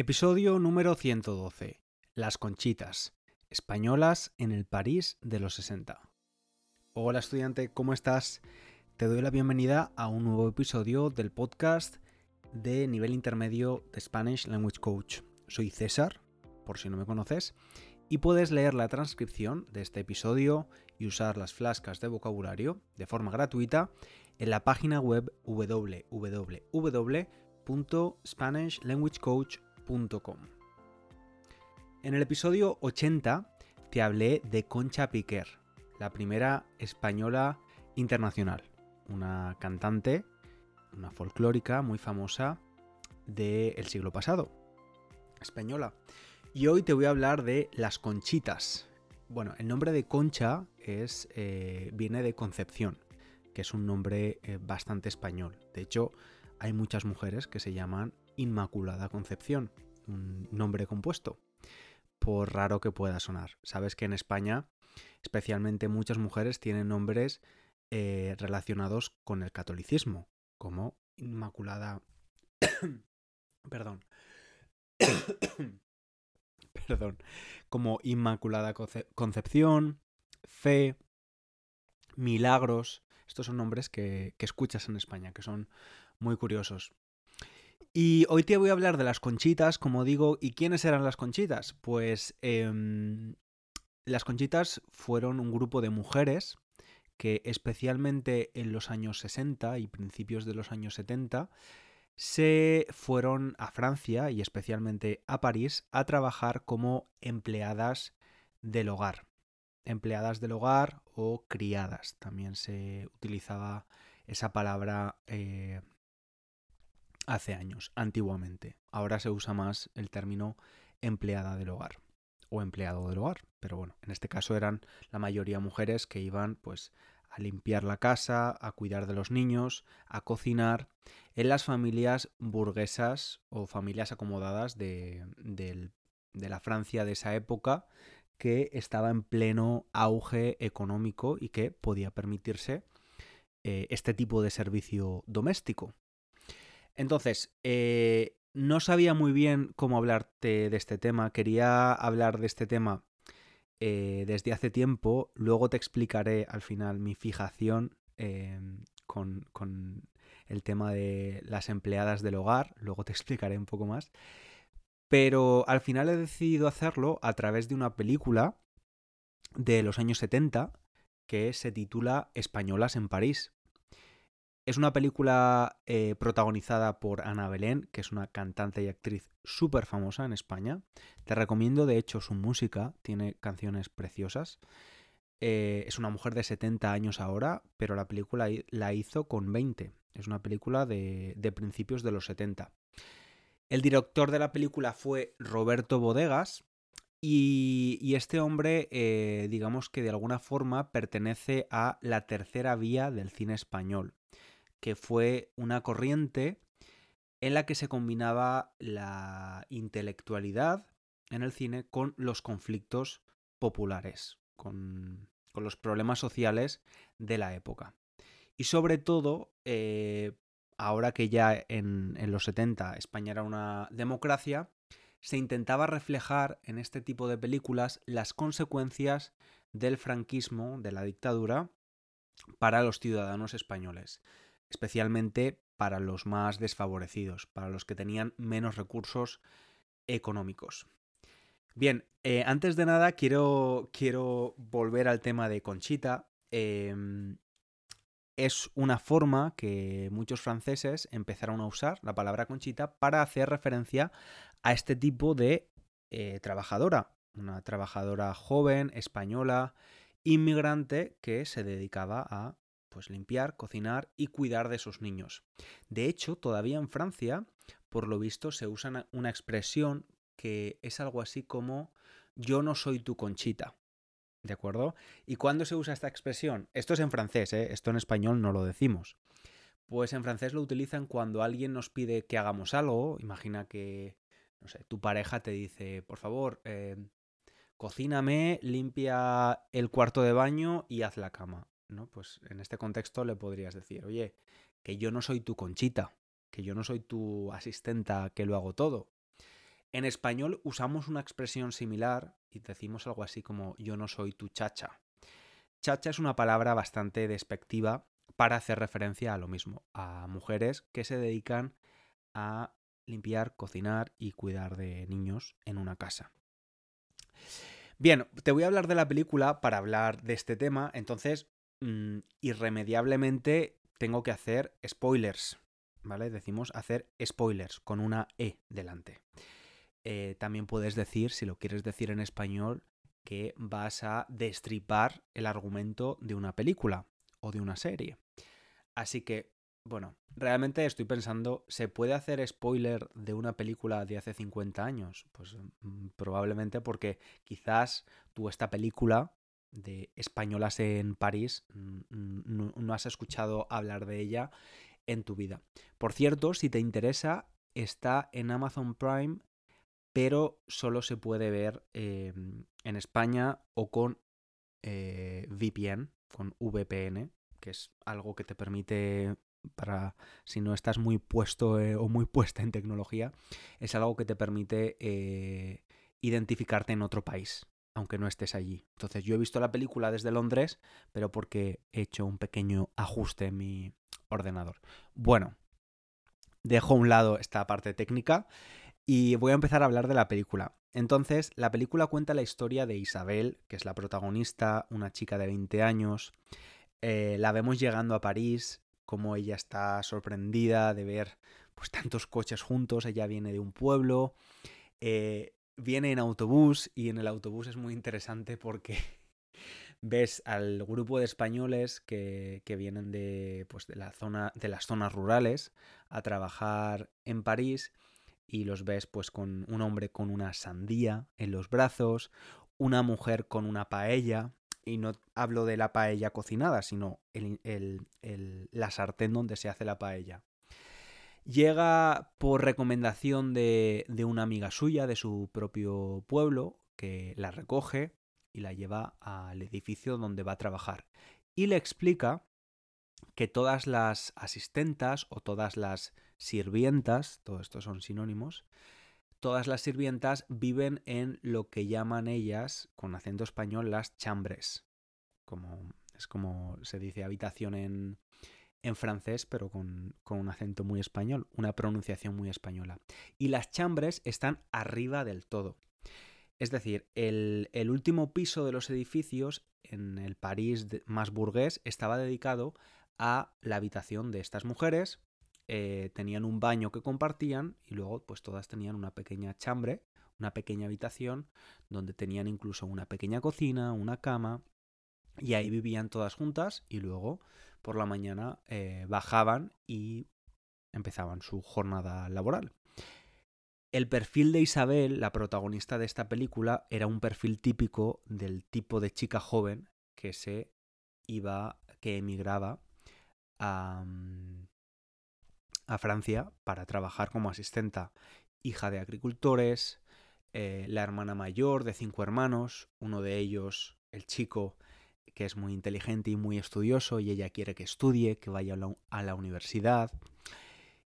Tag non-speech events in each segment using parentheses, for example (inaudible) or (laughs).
Episodio número 112. Las conchitas. Españolas en el París de los 60. Hola estudiante, ¿cómo estás? Te doy la bienvenida a un nuevo episodio del podcast de nivel intermedio de Spanish Language Coach. Soy César, por si no me conoces, y puedes leer la transcripción de este episodio y usar las flascas de vocabulario de forma gratuita en la página web www.spanishlanguagecoach.com en el episodio 80 te hablé de Concha Piquer, la primera española internacional, una cantante, una folclórica muy famosa del siglo pasado, española. Y hoy te voy a hablar de las conchitas. Bueno, el nombre de Concha es, eh, viene de Concepción, que es un nombre eh, bastante español. De hecho, hay muchas mujeres que se llaman Inmaculada Concepción, un nombre compuesto, por raro que pueda sonar. Sabes que en España, especialmente muchas mujeres tienen nombres eh, relacionados con el catolicismo, como Inmaculada... (coughs) Perdón. (coughs) Perdón. Como Inmaculada Concepción, Fe, Milagros. Estos son nombres que, que escuchas en España, que son muy curiosos. Y hoy te voy a hablar de las conchitas, como digo, ¿y quiénes eran las conchitas? Pues em, las conchitas fueron un grupo de mujeres que especialmente en los años 60 y principios de los años 70 se fueron a Francia y especialmente a París a trabajar como empleadas del hogar. Empleadas del hogar o criadas. También se utilizaba esa palabra eh, hace años, antiguamente. Ahora se usa más el término empleada del hogar o empleado del hogar, pero bueno, en este caso eran la mayoría mujeres que iban pues a limpiar la casa, a cuidar de los niños, a cocinar en las familias burguesas o familias acomodadas de, la Francia de esa época que estaba en pleno auge económico y que podía permitirse eh, este tipo de servicio doméstico. Entonces, eh, no sabía muy bien cómo hablarte de este tema. Quería hablar de este tema eh, desde hace tiempo. Luego te explicaré al final mi fijación em, con, con, el tema de las empleadas del hogar. Luego te (laughs) explicaré un poco más. Pero al final he decidido hacerlo a través de una película de los años 70 que se titula Españolas en París. Es una película eh, protagonizada por Ana Belén, que es una cantante y actriz súper famosa en España. Te recomiendo, de hecho, su música, tiene canciones preciosas. Eh, es una mujer de 70 años ahora, pero la película la hizo con 20. Es una película de, principios de los 70. El director de la película fue Roberto Bodegas, y, este hombre, eh, digamos que de alguna forma pertenece a la tercera vía del cine español que fue una corriente en la que se combinaba la intelectualidad en el cine con los conflictos populares, con, los problemas sociales de la época. Y sobre todo, eh, ahora que ya en, en los 70 España era una democracia, se intentaba reflejar en este tipo de películas las consecuencias del franquismo, de la dictadura, para los ciudadanos españoles especialmente para los más desfavorecidos, para los que tenían menos recursos económicos. Bien, eh, antes de nada quiero, quiero, volver al tema de Conchita. Em, es una forma que muchos franceses empezaron a usar, la palabra Conchita, para hacer referencia a este tipo de eh, trabajadora. Una trabajadora joven, española, inmigrante, que se dedicaba a pues limpiar, cocinar y cuidar de sus niños. De hecho, todavía en Francia, por lo visto, se usa una expresión que es algo así como yo no soy tu conchita. ¿De acuerdo? ¿Y cuándo se usa esta expresión? Esto es en francés, ¿eh? esto en español no lo decimos. Pues en francés lo utilizan cuando alguien nos pide que hagamos algo. Imagina que, no sé, tu pareja te dice, por favor, eh, cocíname, limpia el cuarto de baño y haz la cama. Pues en este contexto le podrías decir, oye, que yo no soy tu conchita, que yo no soy tu asistenta que lo hago todo. En español usamos una expresión similar y decimos algo así como yo no soy tu chacha. Chacha es una palabra bastante despectiva para hacer referencia a lo mismo, a mujeres que se dedican a limpiar, cocinar y cuidar de niños en una casa. Bien, te voy a hablar de la película para hablar de este tema, entonces mm, irremediablemente tengo que hacer spoilers, ¿vale? Decimos hacer spoilers con una E delante. Eh, también puedes decir, si lo quieres decir en español, que vas a destripar el argumento de una película o de una serie. Así que, bueno, realmente estoy pensando, ¿se puede hacer spoiler de una película de hace 50 años? Pues mm, probablemente porque quizás tú esta película de Españolas en París no has escuchado hablar de ella en tu vida. Por cierto, si te interesa, está en Amazon Prime pero solo se puede ver em, en España o con eh, VPN, con VPN, que es algo que te permite para si no estás muy puesto eh, o muy (laughs) puesta en tecnología, es algo que te permite eh, identificarte en otro país, aunque no estés allí. Entonces yo he visto la película desde Londres, pero porque he hecho un pequeño ajuste en mi ordenador. Bueno, dejo a un lado esta parte técnica y voy a empezar a hablar de la película. Entonces, la película cuenta la historia de Isabel, que es la protagonista, una chica de 20 años. Eh, la vemos llegando a París, como ella está sorprendida de ver pues, tantos coches juntos. Ella viene de un pueblo, eh, viene en autobús y en el autobús es muy interesante porque (laughs) ves al grupo de españoles que, que vienen de, pues, de, la zona, de las zonas rurales a trabajar en París y los ves pues con un hombre con una sandía en los brazos, una mujer con una paella, y no hablo de la paella cocinada, sino el, la sartén donde se hace la paella. Llega por recomendación de, de una amiga suya de su propio pueblo, que la recoge y la lleva al edificio donde va a trabajar. Y le explica que todas las asistentas o todas las sirvientas, todo esto son sinónimos, todas las sirvientas viven en lo que llaman ellas, con acento español, las chambres. Como, es como se dice habitación en, en francés, pero con, con, un acento muy español, una pronunciación muy española. Y las chambres están arriba del todo. Es decir, el, el último piso de los edificios en el París más burgués estaba dedicado a la habitación de estas mujeres, eh, tenían un baño que compartían y luego pues todas tenían una pequeña chambre, una pequeña habitación donde tenían incluso una pequeña cocina, una cama y ahí vivían todas juntas y luego por la mañana eh, bajaban y empezaban su jornada laboral. El perfil de Isabel, la protagonista de esta película, era un perfil típico del tipo de chica joven que se iba, que emigraba a, mm, Francia para trabajar como asistenta, hija de agricultores, eh, la hermana mayor de cinco hermanos, uno de ellos, el chico, que es muy inteligente y muy estudioso y ella quiere que estudie, que vaya a la, universidad.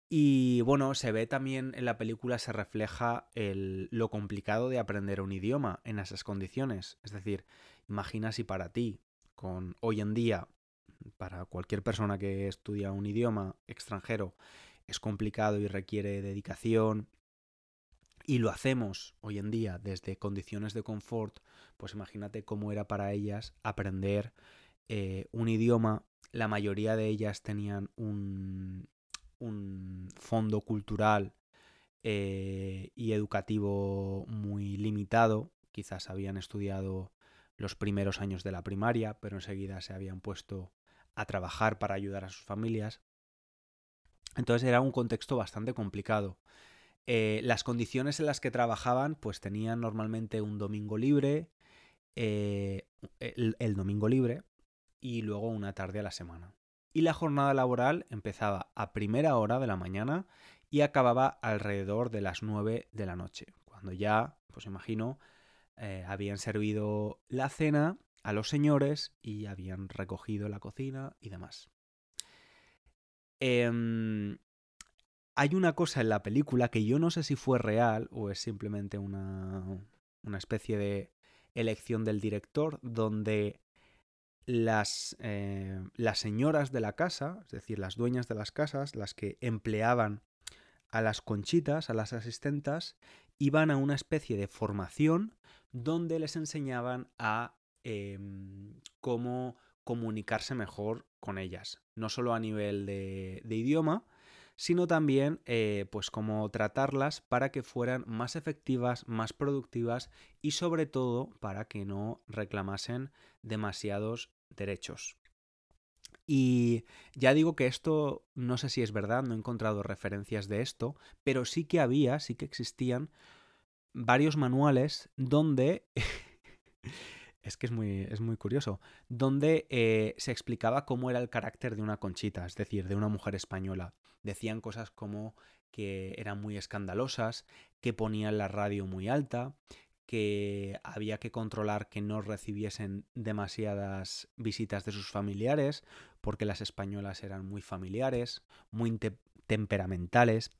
Y bueno, se ve también en la película, se refleja lo complicado de aprender un idioma en esas condiciones. Es decir, imagina si para ti, con hoy en día para cualquier persona que estudia un idioma extranjero es complicado y requiere dedicación y lo hacemos hoy en día desde condiciones de confort, pues imagínate cómo era para ellas aprender eh, un idioma. La mayoría de ellas tenían un, fondo cultural eh, y educativo muy limitado. Quizás habían estudiado los primeros años de la primaria, pero enseguida se habían puesto a trabajar para ayudar a sus familias. Entonces era un contexto bastante complicado. Eh, las condiciones en las que trabajaban, pues tenían normalmente un domingo libre, eh, el, domingo libre y luego una tarde a la semana. Y la jornada laboral empezaba a primera hora de la mañana y acababa alrededor de las 9 de la noche, cuando ya, pues imagino, eh, habían servido la cena a los señores y habían recogido la cocina y demás. Em, hay una cosa en la película que yo no sé si fue real o es simplemente una, una especie de elección del director donde las, eh, las señoras de la casa, es decir, las dueñas de las casas, las que empleaban a las conchitas, a las asistentas, iban a una especie de formación donde les enseñaban a em, cómo comunicarse mejor con ellas, no solo a nivel de, idioma, sino también eh, pues cómo tratarlas para que fueran más efectivas, más productivas y sobre todo para que no reclamasen demasiados derechos. Y ya digo que esto no sé si es verdad, no he encontrado referencias de esto, pero sí que había, sí que existían varios manuales donde... (laughs) es que es muy, es muy curioso, donde eh, se explicaba cómo era el carácter de una conchita, es decir, de una mujer española. Decían cosas como que eran muy escandalosas, que ponían la radio muy alta, que había que controlar que no recibiesen demasiadas visitas de sus familiares, porque las españolas eran muy familiares, muy temperamentales.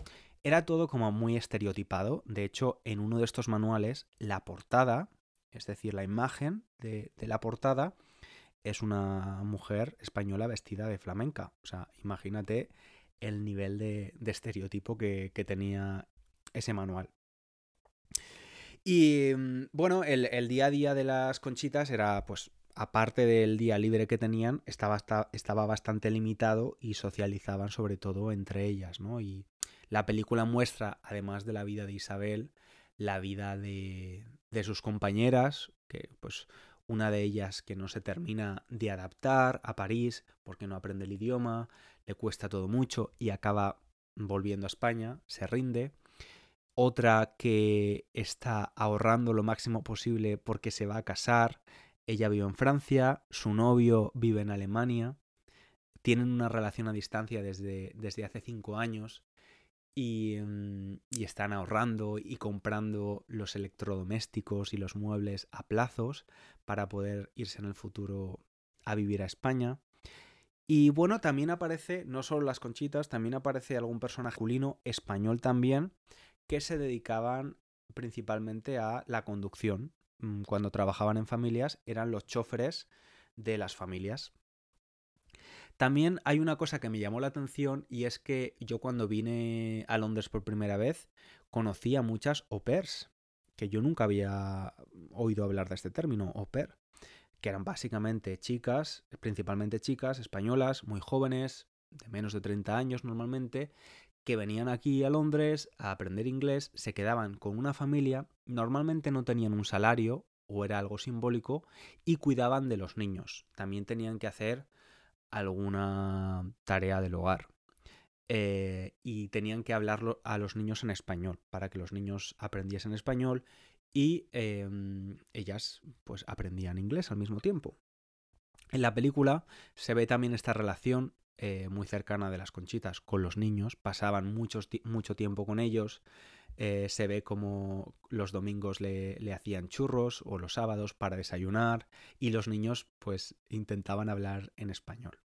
Era todo como muy estereotipado. De hecho, en uno de estos manuales, la portada, es decir, la imagen de, la portada, es una mujer española vestida de flamenca. O sea, imagínate el nivel de, estereotipo que tenía ese manual. Y mm, bueno, el, día a día de las conchitas era, pues, aparte del día libre que tenían, estaba, estaba bastante limitado y socializaban sobre todo entre ellas, ¿no? Y la película muestra, además de la vida de Isabel, la vida de, de sus compañeras, que pues una de ellas que no se termina de adaptar a París porque no aprende el idioma, le cuesta todo mucho y acaba volviendo a España, se rinde. Otra que está ahorrando lo máximo posible porque se va a casar. Ella vive en Francia, su novio vive en Alemania, tienen una relación a distancia desde, desde hace cinco años y, mm, y, están ahorrando y comprando los electrodomésticos y los muebles a plazos para poder irse en el futuro a vivir a España. Y bueno, también aparece, no solo las conchitas, también aparece algún personaje masculino español también, que se dedicaban principalmente a la conducción. Mm, cuando trabajaban en familias eran los choferes de las familias. También hay una cosa que me llamó la atención y es que yo cuando vine a Londres por primera vez conocí a muchas au pairs, que yo nunca había oído hablar de este término, au pair, que eran básicamente chicas, principalmente chicas españolas, muy jóvenes, de menos de 30 años normalmente, que venían aquí a Londres a aprender inglés, se quedaban con una familia, normalmente no tenían un salario o era algo simbólico y cuidaban de los niños. También tenían que hacer alguna tarea del hogar. Eh, y tenían que hablar a los niños en español para que los niños aprendiesen español y em, ellas pues aprendían inglés al mismo tiempo. En la película se ve también esta relación eh, muy cercana de las conchitas con los niños, pasaban mucho tiempo con ellos, eh, se ve como los domingos le, hacían churros o los sábados para desayunar y los niños pues intentaban hablar en español.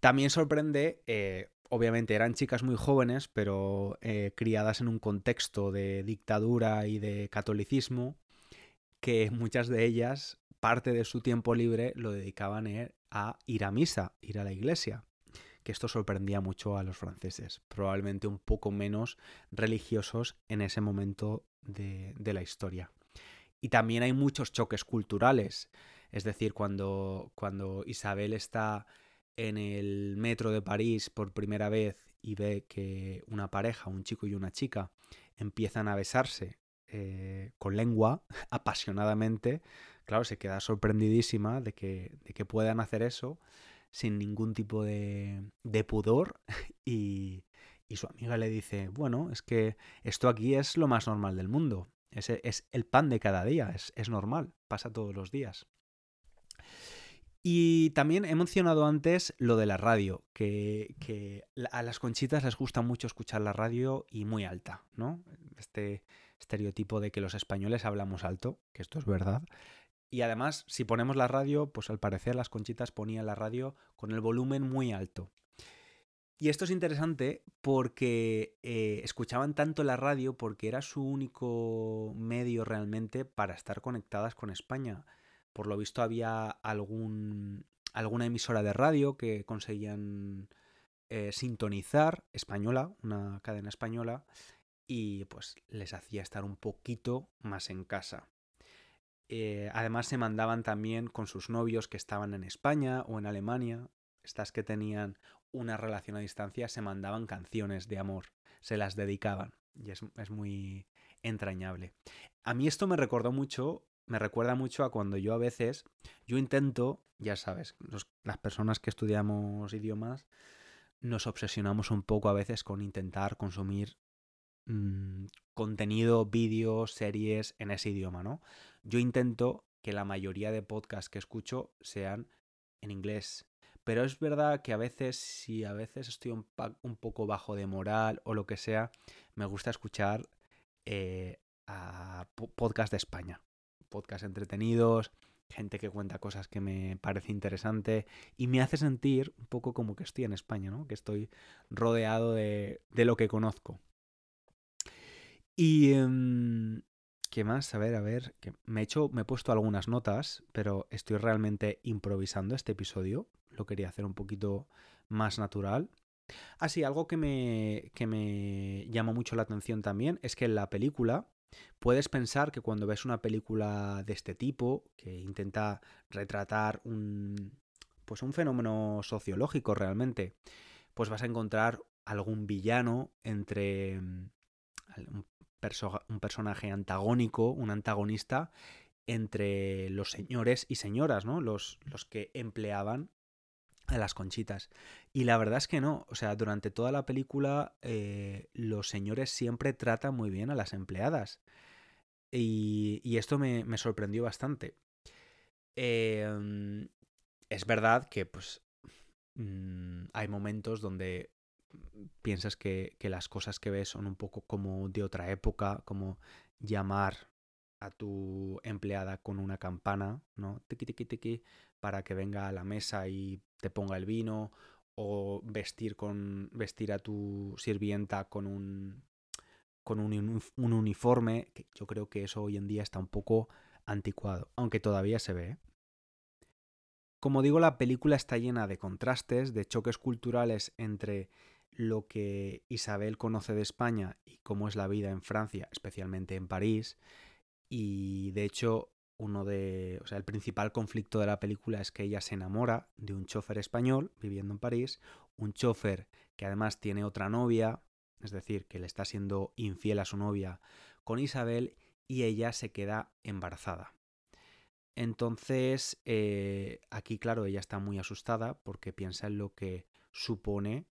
También sorprende, eh, obviamente eran chicas muy jóvenes, pero criadas en un contexto de dictadura y de catolicismo, que muchas de ellas parte de su tiempo libre lo dedicaban a ir a misa, ir a la iglesia, que esto sorprendía mucho a los franceses, probablemente un poco menos religiosos en ese momento de, la historia. Y también hay muchos choques culturales, es decir, cuando, cuando Isabel está en el metro de París por primera vez y ve que una pareja, un chico y una chica, empiezan a besarse eh, con lengua (laughs) apasionadamente, claro, se queda sorprendidísima de que, de que puedan hacer eso sin ningún tipo de, pudor (laughs) y, y, su amiga le dice, bueno, es que esto aquí es lo más normal del mundo, es, es el pan de cada día, es, es normal, pasa todos los días. Y también he mencionado antes lo de la radio, que, que, a las conchitas les gusta mucho escuchar la radio y muy alta, ¿no? Este estereotipo de que los españoles hablamos alto, que esto es verdad, y además, si ponemos la radio, pues al parecer las conchitas ponían la radio con el volumen muy alto. Y esto es interesante porque eh, escuchaban tanto la radio porque era su único medio realmente para estar conectadas con España. Por lo visto había algún, alguna emisora de radio que conseguían eh, sintonizar, española, una cadena española, y pues les hacía estar un poquito más en casa. Eh, además se mandaban también con sus novios que estaban en España o en Alemania, estas que tenían una relación a distancia, se mandaban canciones de amor, se las dedicaban y es, muy entrañable. A mí esto me recordó mucho, me recuerda mucho a cuando yo a veces, yo intento, ya sabes, las personas que estudiamos idiomas, nos obsesionamos un poco a veces con intentar consumir Mm, contenido, vídeos, series en ese idioma, ¿no? Yo intento que la mayoría de podcasts que escucho sean en inglés. Pero es verdad que a veces, si a veces estoy un, poco bajo de moral o lo que sea, me gusta escuchar eh, a podcasts de España. Podcasts entretenidos, gente que cuenta cosas que me parece interesante y me hace sentir un poco como que estoy en España, ¿no? Que estoy rodeado de, de lo que conozco. Y... Em, ¿Qué más? A ver, a ver. Me, he hecho, me he puesto algunas notas, pero estoy realmente improvisando este episodio. Lo quería hacer un poquito más natural. Ah, sí, algo que me, que me llama mucho la atención también es que en la película puedes pensar que cuando ves una película de este tipo, que intenta retratar un, pues un fenómeno sociológico realmente, pues vas a encontrar algún villano entre un personaje antagónico, un antagonista entre los señores y señoras, ¿no? Los, los que empleaban a las conchitas. Y la verdad es que no, o sea, durante toda la película eh, los señores siempre tratan muy bien a las empleadas. Y, esto me, sorprendió bastante. Em, es verdad que pues mm, hay momentos donde piensas que, las cosas que ves son un poco como de otra época, como llamar a tu empleada con una campana, ¿no? Tiki, tiki, tiki, para que venga a la mesa y te ponga el vino, o vestir, con, vestir a tu sirvienta con un, con un, un uniforme. Yo creo que eso hoy en día está un poco anticuado, aunque todavía se ve. ¿eh? Como digo, la película está llena de contrastes, de choques culturales entre lo que Isabel conoce de España y cómo es la vida en Francia, especialmente en París. Y de hecho, uno de. O sea, el principal conflicto de la película es que ella se enamora de un chofer español viviendo en París, un chofer que además tiene otra novia, es decir, que le está siendo infiel a su novia con Isabel, y ella se queda embarazada. Entonces, eh, aquí, claro, ella está muy asustada porque piensa en lo que supone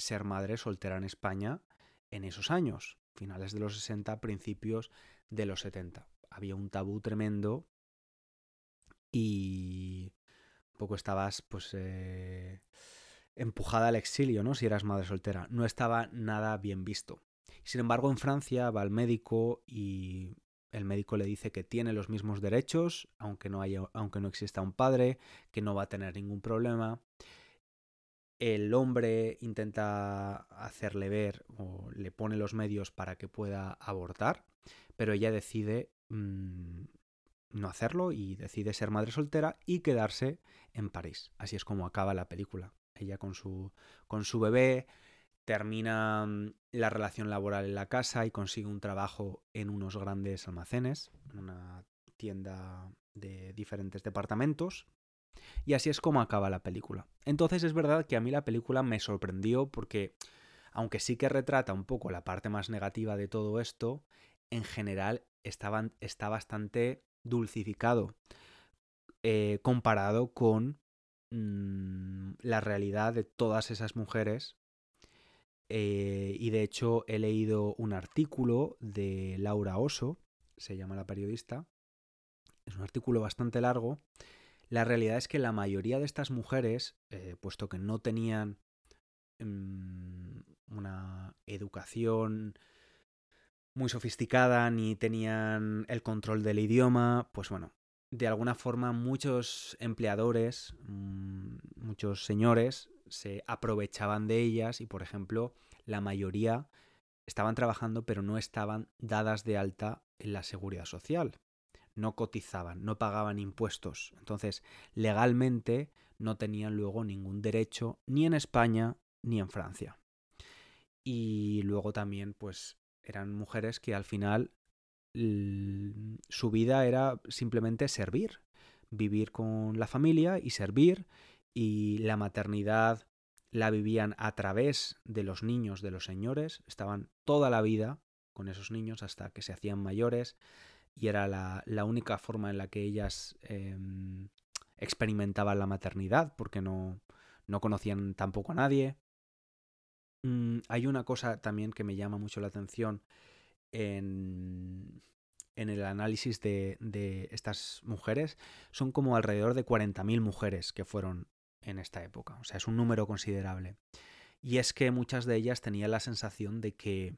ser madre soltera en España en esos años, finales de los 60, principios de los 70. Había un tabú tremendo y un poco estabas pues eh, empujada al exilio, ¿no? Si eras madre soltera. No estaba nada bien visto. Sin embargo, en Francia va al médico y el médico le dice que tiene los mismos derechos, aunque no, haya, aunque no exista un padre, que no va a tener ningún problema el hombre intenta hacerle ver o le pone los medios para que pueda abortar, pero ella decide mm, no hacerlo y decide ser madre soltera y quedarse en París. Así es como acaba la película. Ella con su, con su bebé termina mm, la relación laboral en la casa y consigue un trabajo en unos grandes almacenes, en una tienda de diferentes departamentos y así es como acaba la película. Entonces es verdad que a mí la película me sorprendió porque, aunque sí que retrata un poco la parte más negativa de todo esto, en general está bastante dulcificado eh, comparado con mm, la realidad de todas esas mujeres. Eh, y de hecho he leído un artículo de Laura Oso, se llama la periodista. Es un artículo bastante largo la realidad es que la mayoría de estas mujeres, eh, puesto que no tenían mm, una educación muy sofisticada ni tenían el control del idioma, pues bueno, de alguna forma muchos empleadores, mm, muchos señores, se aprovechaban de ellas y, por ejemplo, la mayoría estaban trabajando pero no estaban dadas de alta en la seguridad social. No cotizaban, no pagaban impuestos. Entonces, legalmente no tenían luego ningún derecho ni en España ni en Francia. Y luego también, pues, eran mujeres que al final su vida era simplemente servir, vivir con la familia y servir, y la maternidad la vivían a través de los niños de los señores, estaban toda la vida con esos niños hasta que se hacían mayores y era la, única forma en la que ellas em, experimentaban la maternidad porque no, no conocían tampoco a nadie. Mm, hay una cosa también que me llama mucho la atención en, en el análisis de, de, estas mujeres. Son como alrededor de 40.000 mujeres que fueron en esta época. O sea, es un número considerable. Y es que muchas de ellas tenían la sensación de que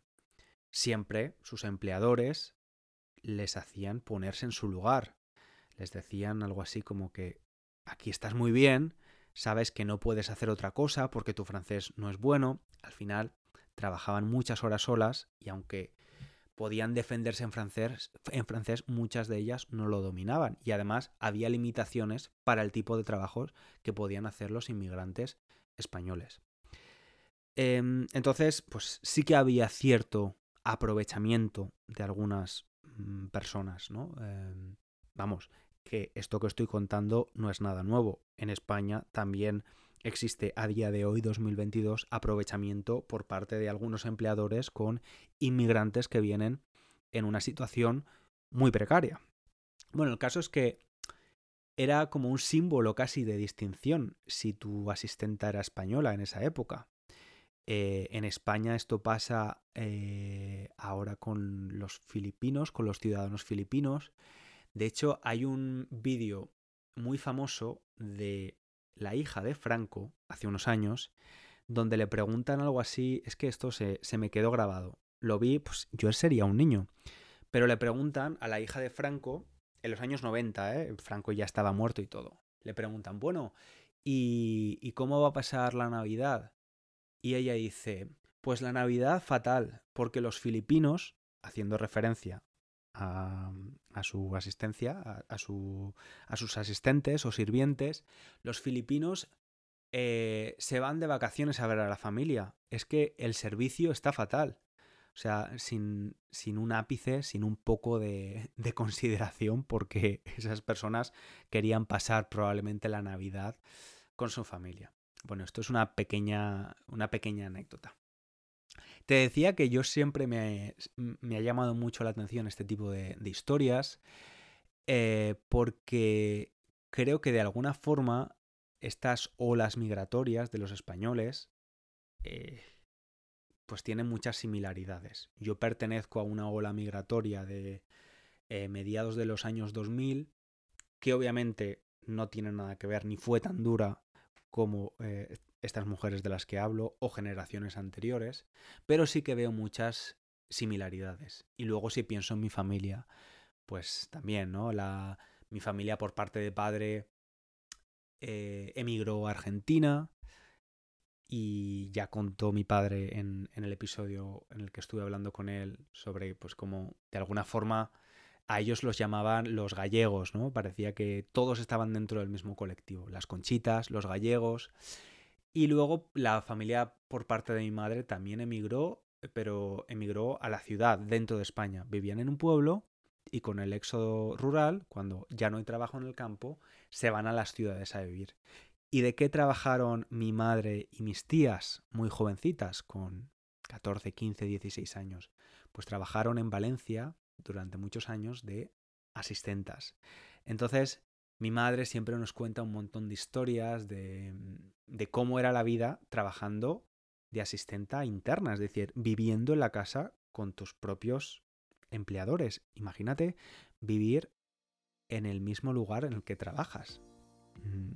siempre sus empleadores les hacían ponerse en su lugar. Les decían algo así como que aquí estás muy bien, sabes que no puedes hacer otra cosa porque tu francés no es bueno. Al final trabajaban muchas horas solas y aunque podían defenderse en francés, en francés muchas de ellas no lo dominaban y además había limitaciones para el tipo de trabajos que podían hacer los inmigrantes españoles. Em, entonces, pues sí que había cierto aprovechamiento de algunas personas, ¿no? Em, vamos, que esto que estoy contando no es nada nuevo. En España también existe a día de hoy, 2022, aprovechamiento por parte de algunos empleadores con inmigrantes que vienen en una situación muy precaria. Bueno, el caso es que era como un símbolo casi de distinción si tu asistenta era española en esa época. Eh, en España esto pasa eh, ahora con los filipinos, con los ciudadanos filipinos. De hecho, hay un vídeo muy famoso de la hija de Franco, hace unos años, donde le preguntan algo así, es que esto se, me quedó grabado. Lo vi, pues yo sería un niño. Pero le preguntan a la hija de Franco, en los años 90, ¿eh? Franco ya estaba muerto y todo. Le preguntan, bueno, ¿y, ¿y cómo va a pasar la Navidad? Y ella dice, pues la Navidad fatal, porque los filipinos, haciendo referencia a, su asistencia, a, a, sus asistentes o sirvientes, los filipinos eh, se van de vacaciones a ver a la familia. Es que el servicio está fatal. O sea, sin, un ápice, sin un poco de, consideración, porque esas personas querían pasar probablemente la Navidad con su familia. Bueno, esto es una pequeña, una pequeña anécdota. Te decía que yo siempre me, ha llamado mucho la atención este tipo de, historias eh, porque creo que de alguna forma estas olas migratorias de los españoles eh, pues tienen muchas similaridades. Yo pertenezco a una ola migratoria de eh, mediados de los años 2000 que obviamente no tiene nada que ver ni fue tan dura como estas mujeres de las que hablo o generaciones anteriores, pero sí que veo muchas similaridades. Y luego si pienso en mi familia, pues también, ¿no? Mi familia por parte de padre eh, emigró a Argentina y ya contó mi padre en, en, el episodio en el que estuve hablando con él sobre pues cómo de alguna forma a ellos los llamaban los gallegos, ¿no? Parecía que todos estaban dentro del mismo colectivo, las conchitas, los gallegos. Y luego la familia por parte de mi madre también emigró, pero emigró a la ciudad, dentro de España. Vivían en un pueblo y con el éxodo rural, cuando ya no hay trabajo en el campo, se van a las ciudades a vivir. ¿Y de qué trabajaron mi madre y mis tías muy jovencitas, con 14, 15, 16 años? Pues trabajaron en Valencia durante muchos años de asistentas. Entonces, mi madre siempre nos cuenta un montón de historias de, de cómo era la vida trabajando de asistenta interna, es decir, viviendo en la casa con tus propios empleadores. Imagínate vivir en el mismo lugar en el que trabajas. Mm,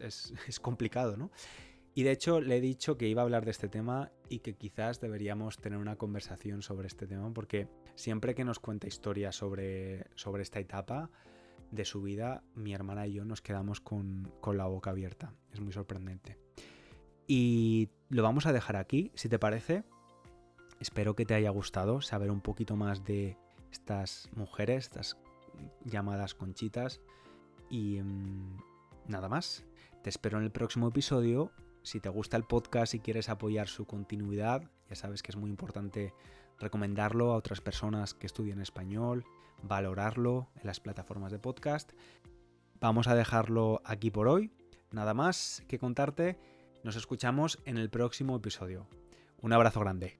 es, (laughs) complicado, ¿no? Y de hecho le he dicho que iba a hablar de este tema y que quizás deberíamos tener una conversación sobre este tema porque siempre que nos cuenta historias sobre, sobre esta etapa, de su vida, mi hermana y yo nos quedamos con, la boca abierta. Es muy sorprendente. Y lo vamos a dejar aquí, si te parece. Espero que te haya gustado saber un poquito más de estas mujeres, estas llamadas conchitas. Y mm, nada más. Te espero en el próximo episodio. Si te gusta el podcast y quieres apoyar su continuidad, ya sabes que es muy importante recomendarlo a otras personas que estudian español, valorarlo en las plataformas de podcast. Vamos a dejarlo aquí por hoy. Nada más que contarte. Nos escuchamos en el próximo episodio. Un abrazo grande.